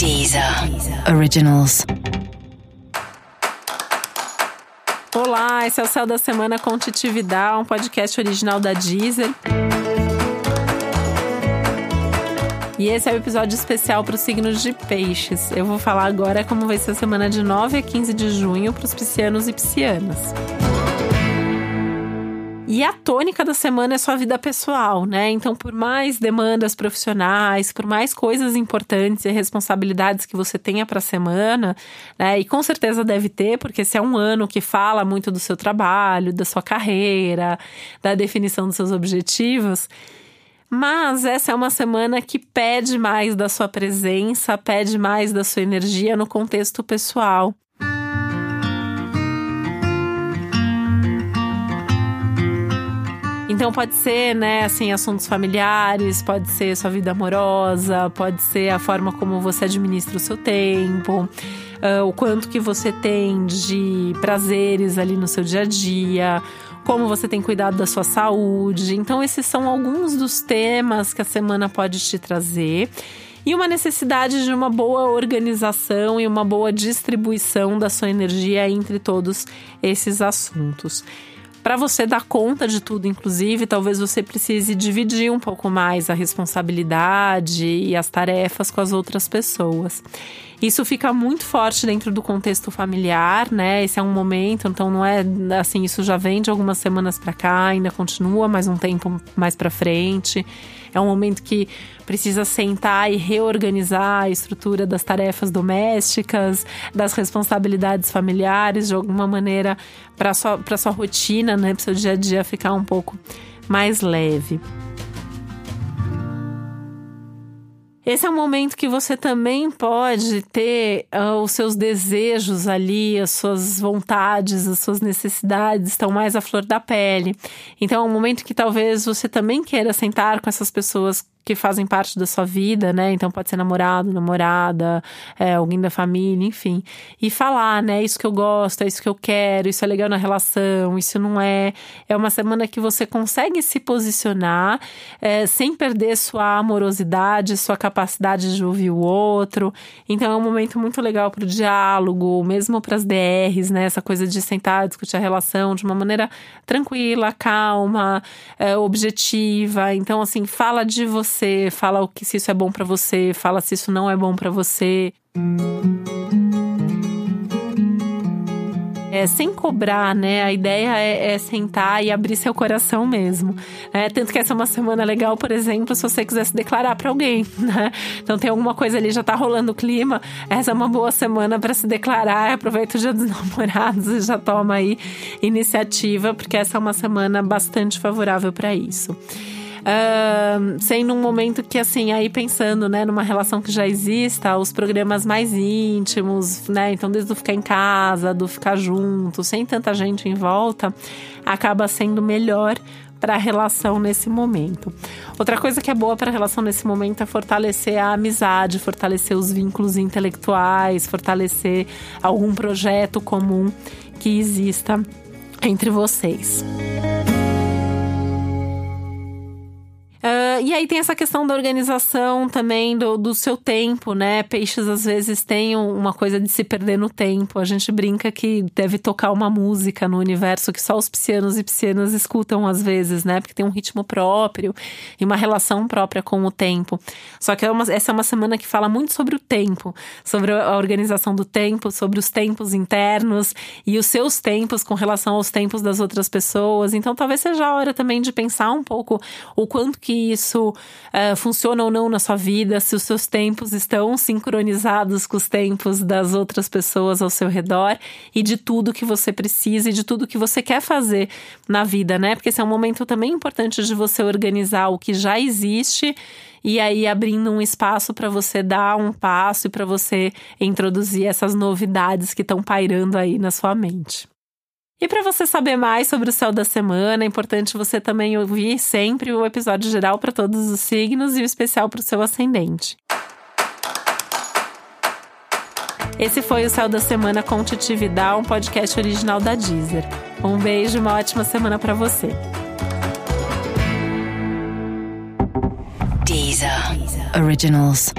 Deezer Originals. Olá, esse é o Céu da Semana com Titividade, um podcast original da Deezer. E esse é o episódio especial para os signos de peixes. Eu vou falar agora como vai ser a semana de 9 a 15 de junho para os piscianos e piscianas. E a tônica da semana é sua vida pessoal, né? Então, por mais demandas profissionais, por mais coisas importantes e responsabilidades que você tenha para a semana, né? E com certeza deve ter, porque esse é um ano que fala muito do seu trabalho, da sua carreira, da definição dos seus objetivos. Mas essa é uma semana que pede mais da sua presença, pede mais da sua energia no contexto pessoal. Então pode ser, né, assim, assuntos familiares, pode ser sua vida amorosa, pode ser a forma como você administra o seu tempo, uh, o quanto que você tem de prazeres ali no seu dia a dia, como você tem cuidado da sua saúde. Então esses são alguns dos temas que a semana pode te trazer e uma necessidade de uma boa organização e uma boa distribuição da sua energia entre todos esses assuntos. Para você dar conta de tudo, inclusive, talvez você precise dividir um pouco mais a responsabilidade e as tarefas com as outras pessoas. Isso fica muito forte dentro do contexto familiar, né? Esse é um momento, então não é assim, isso já vem de algumas semanas para cá, ainda continua mais um tempo mais para frente. É um momento que precisa sentar e reorganizar a estrutura das tarefas domésticas, das responsabilidades familiares, de alguma maneira, para sua, sua rotina, né? Para seu dia a dia ficar um pouco mais leve. Esse é um momento que você também pode ter uh, os seus desejos ali, as suas vontades, as suas necessidades estão mais à flor da pele. Então é um momento que talvez você também queira sentar com essas pessoas que fazem parte da sua vida, né? Então pode ser namorado, namorada, é, alguém da família, enfim. E falar, né? Isso que eu gosto, é isso que eu quero, isso é legal na relação, isso não é. É uma semana que você consegue se posicionar é, sem perder sua amorosidade, sua capacidade de ouvir o outro. Então é um momento muito legal para o diálogo, mesmo para as DRs, né? Essa coisa de sentar, discutir a relação de uma maneira tranquila, calma, é, objetiva. Então, assim, fala de você você, fala o que se isso é bom para você, fala se isso não é bom para você. É, sem cobrar, né? A ideia é, é, sentar e abrir seu coração mesmo. Né? Tanto que essa é uma semana legal, por exemplo, se você quiser se declarar para alguém, né? Então tem alguma coisa ali, já tá rolando o clima. Essa é uma boa semana para se declarar. Aproveita o dia dos namorados e já toma aí iniciativa, porque essa é uma semana bastante favorável para isso. Uh, sendo um momento que, assim, aí pensando, né, numa relação que já exista, os programas mais íntimos, né, então desde o ficar em casa, do ficar junto, sem tanta gente em volta, acaba sendo melhor para a relação nesse momento. Outra coisa que é boa para a relação nesse momento é fortalecer a amizade, fortalecer os vínculos intelectuais, fortalecer algum projeto comum que exista entre vocês. E aí tem essa questão da organização também do, do seu tempo, né? Peixes às vezes têm uma coisa de se perder no tempo. A gente brinca que deve tocar uma música no universo que só os piscianos e piscianas escutam às vezes, né? Porque tem um ritmo próprio e uma relação própria com o tempo. Só que é uma, essa é uma semana que fala muito sobre o tempo, sobre a organização do tempo, sobre os tempos internos e os seus tempos com relação aos tempos das outras pessoas. Então talvez seja a hora também de pensar um pouco o quanto que que isso uh, funciona ou não na sua vida, se os seus tempos estão sincronizados com os tempos das outras pessoas ao seu redor e de tudo que você precisa e de tudo que você quer fazer na vida, né? Porque esse é um momento também importante de você organizar o que já existe e aí abrindo um espaço para você dar um passo e para você introduzir essas novidades que estão pairando aí na sua mente. E para você saber mais sobre o céu da semana, é importante você também ouvir sempre o episódio geral para todos os signos e o especial para o seu ascendente. Esse foi o Céu da Semana com Titi Vidal, um podcast original da Deezer. Um beijo e uma ótima semana para você. Deezer. Originals.